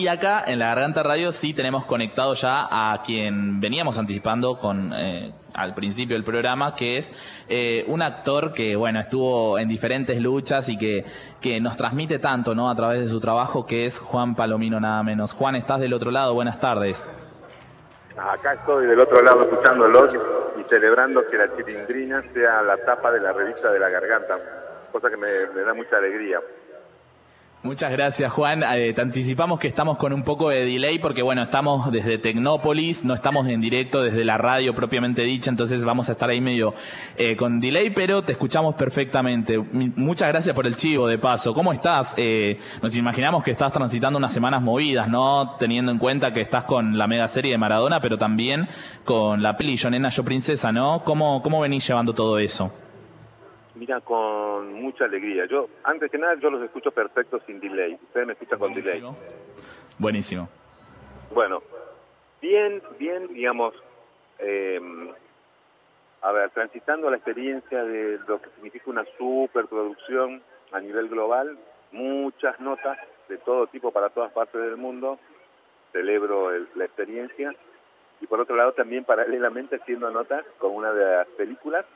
Y acá en la Garganta Radio sí tenemos conectado ya a quien veníamos anticipando con eh, al principio del programa, que es eh, un actor que bueno estuvo en diferentes luchas y que, que nos transmite tanto ¿no? a través de su trabajo, que es Juan Palomino nada menos. Juan, estás del otro lado, buenas tardes. Acá estoy del otro lado escuchándolos y celebrando que la chilindrina sea la tapa de la revista de la garganta, cosa que me da mucha alegría. Muchas gracias, Juan. Eh, te anticipamos que estamos con un poco de delay porque, bueno, estamos desde Tecnópolis, no estamos en directo desde la radio propiamente dicha, entonces vamos a estar ahí medio eh, con delay, pero te escuchamos perfectamente. muchas gracias por el chivo, de paso. ¿Cómo estás? Eh, nos imaginamos que estás transitando unas semanas movidas, ¿no? Teniendo en cuenta que estás con la mega serie de Maradona, pero también con la peli Yo Yo Princesa, ¿no? ¿Cómo, cómo venís llevando todo eso? Mira, con mucha alegría. Yo, antes que nada, yo los escucho perfectos sin delay. Ustedes me escuchan con delay. Buenísimo. Bueno, bien, bien, digamos, eh, a ver, transitando la experiencia de lo que significa una superproducción a nivel global, muchas notas de todo tipo para todas partes del mundo, celebro la experiencia, y por otro lado también paralelamente haciendo notas con una de las películas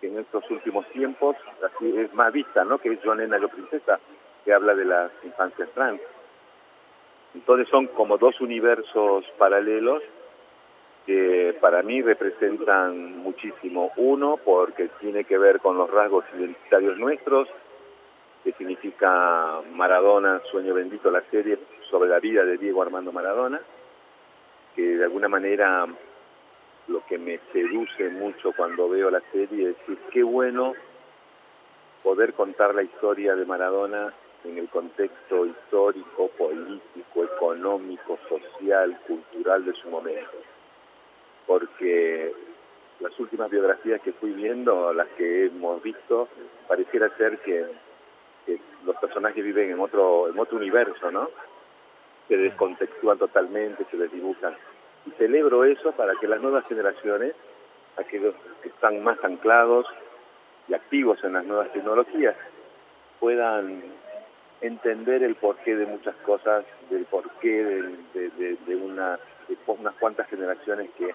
que en estos últimos tiempos así es más vista, ¿no? Que es John Nena, princesa, que habla de las infancias trans. Entonces son como dos universos paralelos que para mí representan muchísimo. Uno, porque tiene que ver con los rasgos identitarios nuestros, que significa Maradona, Sueño Bendito, la serie sobre la vida de Diego Armando Maradona, que de alguna manera lo que me seduce mucho cuando veo la serie es decir, qué bueno poder contar la historia de Maradona en el contexto histórico, político, económico, social, cultural de su momento. Porque las últimas biografías que fui viendo, las que hemos visto, pareciera ser que, los personajes viven en otro, en otro universo, ¿no? Se descontextúan totalmente, se desdibujan y celebro eso para que las nuevas generaciones, aquellos que están más anclados y activos en las nuevas tecnologías, puedan entender el porqué de muchas cosas, del porqué de, de, de unas cuantas generaciones que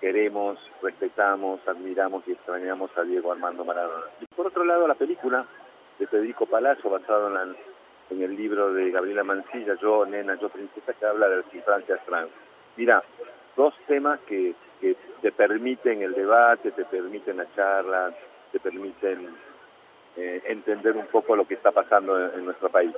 queremos, respetamos, admiramos y extrañamos a Diego Armando Maradona. Y por otro lado, la película de Federico Palazzo, basado en, en el libro de Gabriela Mancilla, Yo, Nena, Yo, Princesa, que habla de las infancias trans. Mira, dos temas que, te permiten el debate, te permiten la charla, te permiten eh, entender un poco lo que está pasando en, nuestro país.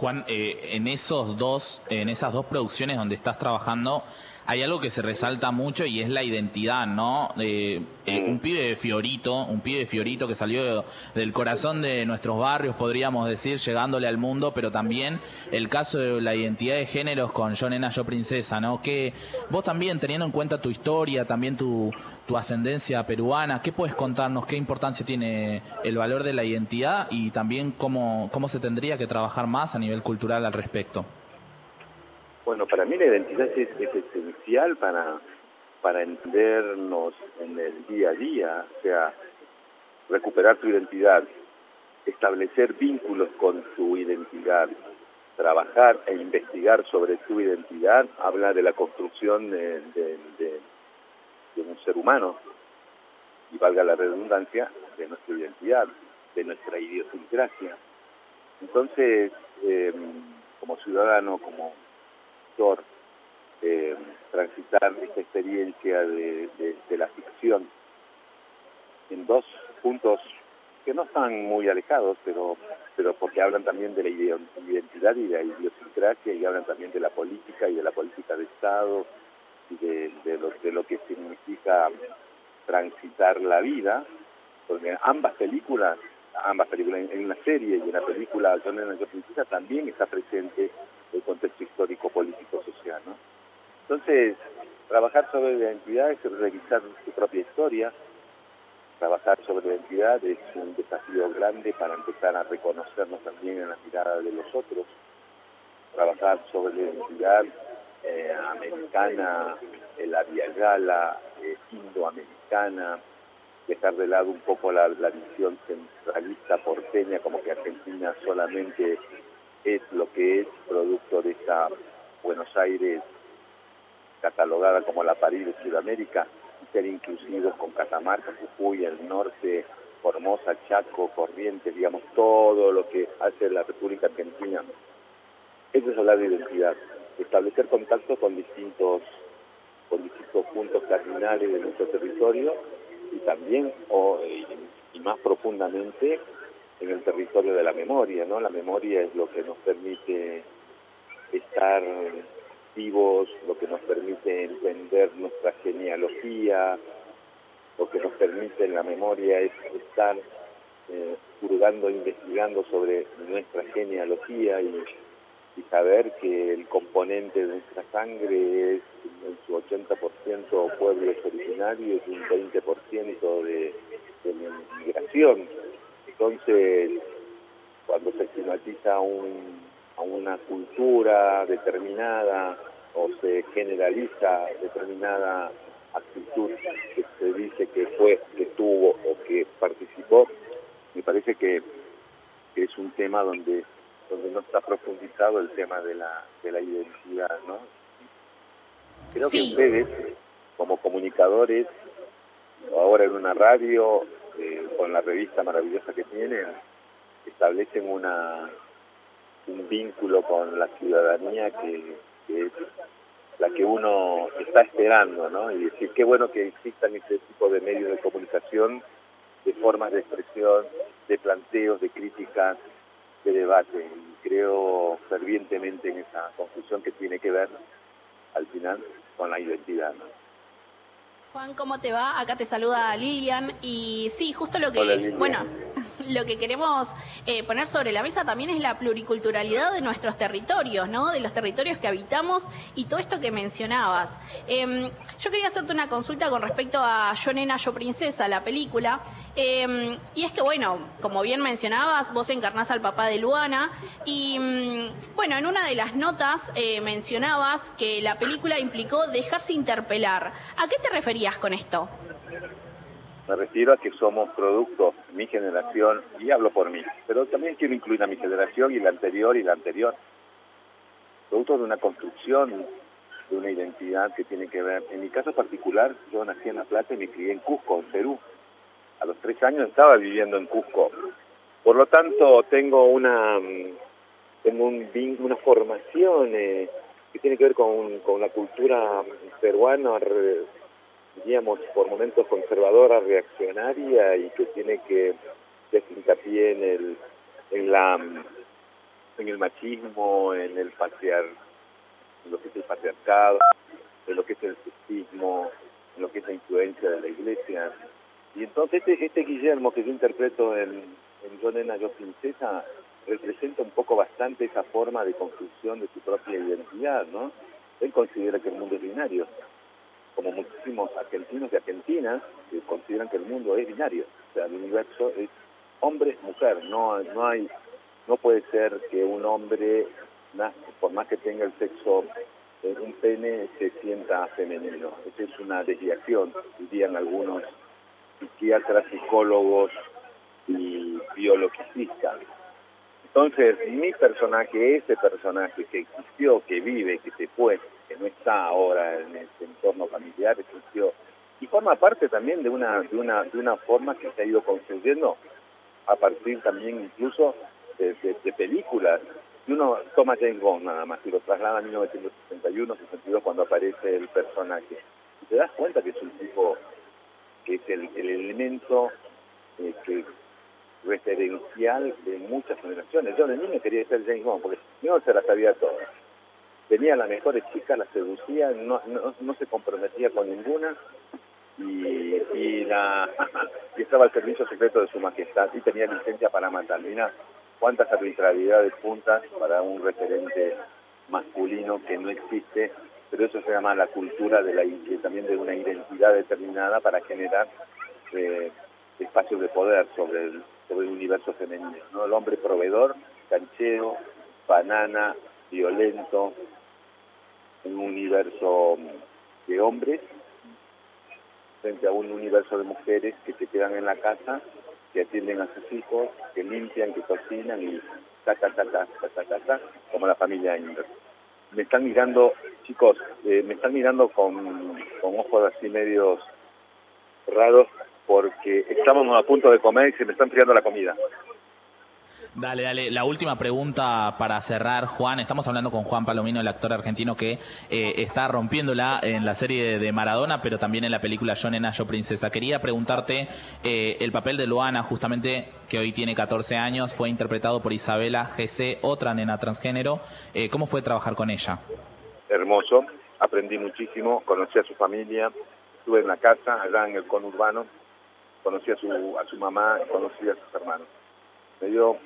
Juan, eh, en esos dos, en esas dos producciones donde estás trabajando, hay algo que se resalta mucho y es la identidad, ¿no? Eh, un pibe de Fiorito, un pibe de Fiorito que salió del corazón de nuestros barrios, podríamos decir, llegándole al mundo, pero también el caso de la identidad de géneros con Yo Nena, Yo Princesa, ¿no? Que vos también, teniendo en cuenta tu historia, también tu, tu ascendencia peruana, ¿qué puedes contarnos? ¿Qué importancia tiene el valor de la identidad y también cómo, cómo se tendría que trabajar más a nivel cultural al respecto? Bueno, para mí la identidad es, esencial para, para entendernos en el día a día, o sea, recuperar tu identidad, establecer vínculos con tu identidad, trabajar e investigar sobre tu identidad, habla de la construcción de, de, un ser humano, y valga la redundancia, de nuestra identidad, de nuestra idiosincrasia. Entonces, eh, como ciudadano, como eh, transitar esta experiencia de, la ficción en dos puntos que no están muy alejados, pero pero porque hablan también de la identidad y de la idiosincrasia y hablan también de la política y de la política de Estado y de, lo, de lo que significa transitar la vida, porque ambas películas, ambas películas en, la serie y en la película John Lennon Princesa también está presente el contexto histórico, político, social. ¿no? Entonces, trabajar sobre la identidad es revisar su propia historia, trabajar sobre la identidad es un desafío grande para empezar a reconocernos también en la mirada de los otros, trabajar sobre la identidad eh, americana, la viagala, eh, indoamericana, dejar de lado un poco la, la visión centralista porteña, como que Argentina solamente es lo que es producto de esta Buenos Aires catalogada como la París de Sudamérica, y ser inclusivos con Catamarca, Jujuy, el norte, Formosa, Chaco, Corrientes, digamos, todo lo que hace la República Argentina. Eso es hablar de identidad, establecer contacto con distintos, con distintos puntos cardinales de nuestro territorio y también, o, y más profundamente, en el territorio de la memoria, ¿no? La memoria es lo que nos permite estar vivos, lo que nos permite entender nuestra genealogía, lo que nos permite en la memoria es estar eh, investigando sobre nuestra genealogía y, y, saber que el componente de nuestra sangre es en su 80% pueblos originarios y un 20% de, de migración. Entonces, cuando se estigmatiza un a una cultura determinada o se generaliza determinada actitud que se dice que fue, que tuvo o que participó, me parece que, es un tema donde donde no está profundizado el tema de la, de la identidad, ¿no? Creo que ustedes, como comunicadores, ahora en una radio, eh, con la revista maravillosa que tienen, establecen una, un vínculo con la ciudadanía que, es la que uno está esperando, ¿no? Y decir, qué bueno que existan este tipo de medios de comunicación, de formas de expresión, de planteos, de críticas, de debate. Y creo fervientemente en esa conclusión que tiene que ver, al final, con la identidad, ¿no? Juan, ¿cómo te va? Acá te saluda Lilian y sí, justo lo que, bueno, lo que queremos eh, poner sobre la mesa también es la pluriculturalidad de nuestros territorios, ¿no? De los territorios que habitamos y todo esto que mencionabas. Em, yo quería hacerte una consulta con respecto a Yo Nena, Yo Princesa, la película. Em, y es que, bueno, como bien mencionabas, vos encarnás al papá de Luana y, mm, bueno, en una de las notas eh, mencionabas que la película implicó dejarse interpelar. ¿A qué te referías con esto? Me refiero a que somos producto, mi generación, y hablo por mí, pero también quiero incluir a mi generación y la anterior y la anterior. Producto de una construcción, de una identidad que tiene que ver. En mi caso particular, yo nací en La Plata y me crié en Cusco, en Perú. A los tres años estaba viviendo en Cusco. Por lo tanto, tengo una, tengo un, una formación eh, que tiene que ver con, con la cultura peruana diríamos, por momentos conservadora, reaccionaria y que tiene que hacer hincapié en el, en la, en el machismo, en el patriar, en lo que es el patriarcado, en lo que es el sexismo, en lo que es la influencia de la iglesia. Y entonces este, este Guillermo que yo interpreto en, en Yo Nena, Yo Princesa, representa un poco bastante esa forma de construcción de su propia identidad, ¿no? Él considera que el mundo es binario, como muchísimos argentinos y argentinas que consideran que el mundo es binario, o sea, el universo es hombre-mujer, no, no hay, no puede ser que un hombre, por más que tenga el sexo en un pene, se sienta femenino. Esa es una desviación, dirían algunos psiquiatras, psicólogos y biologicistas. Entonces, mi personaje, ese personaje que existió, que vive, que se fue, que no está ahora en este entorno familiar, existió y forma parte también de una de una de una forma que se ha ido construyendo a partir también incluso de, películas. Y uno toma James Bond nada más y lo traslada a 1961, 62 cuando aparece el personaje. Y te das cuenta que es un tipo que es el, elemento eh, que referencial de muchas generaciones. Yo de niño quería ser James Bond porque no se las sabía todas tenía las mejores chicas, las seducía, no, se comprometía con ninguna y, la, estaba al servicio secreto de su majestad y tenía licencia para matar. Mira cuántas arbitrariedades juntas para un referente masculino que no existe, pero eso se llama la cultura de la también de una identidad determinada para generar eh, espacios de poder sobre el, sobre el universo femenino. ¿no? El hombre proveedor, cancheo, banana, violento, un universo de hombres frente a un universo de mujeres que se quedan en la casa, que atienden a sus hijos, que limpian, que cocinan y ta, ta, ta, ta, ta, ta, ta, como la familia Inver. Me están mirando, chicos, eh, me están mirando con, con ojos así medios raros porque estamos a punto de comer y se me está enfriando la comida. Dale, dale. La última pregunta para cerrar, Juan. Estamos hablando con Juan Palomino, el actor argentino que eh, está rompiéndola en la serie de Maradona, pero también en la película Yo Nena, Yo Princesa. Quería preguntarte, eh, el papel de Luana, justamente, que hoy tiene 14 años, fue interpretado por Isabela GC, otra nena transgénero. Eh, ¿Cómo fue trabajar con ella? Hermoso. Aprendí muchísimo, conocí a su familia, estuve en la casa, allá en el conurbano, conocí a su, a su mamá, conocí a sus hermanos. Me dio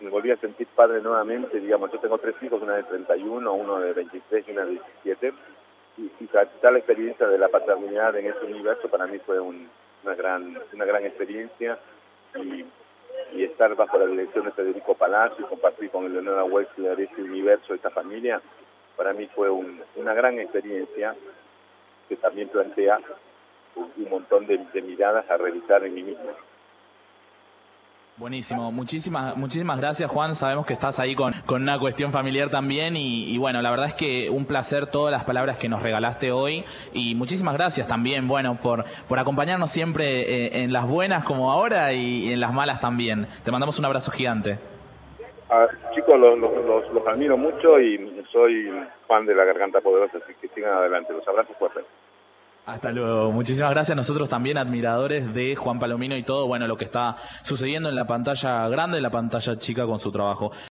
me volví a sentir padre nuevamente, digamos, yo tengo tres hijos, una de 31, uno de 23 y una de 17, y, y tal experiencia de la paternidad en este universo para mí fue una gran una gran experiencia y, estar bajo la dirección de Federico Palacio y compartir con Eleonora Wexler este universo, esta familia, para mí fue una gran experiencia que también plantea un, montón de, de miradas a revisar en mí mismo. Buenísimo, muchísimas, muchísimas gracias Juan, sabemos que estás ahí con, con una cuestión familiar también y, bueno, la verdad es que un placer todas las palabras que nos regalaste hoy y muchísimas gracias también, bueno, por, por acompañarnos siempre eh, en las buenas como ahora y en las malas también. Te mandamos un abrazo gigante. Chicos, los, los, los admiro mucho y soy fan de la Garganta Poderosa, así que sigan adelante, los abrazos fuertes. Hasta luego. Muchísimas gracias. Nosotros también admiradores de Juan Palomino y todo, bueno, lo que está sucediendo en la pantalla grande, en la pantalla chica con su trabajo.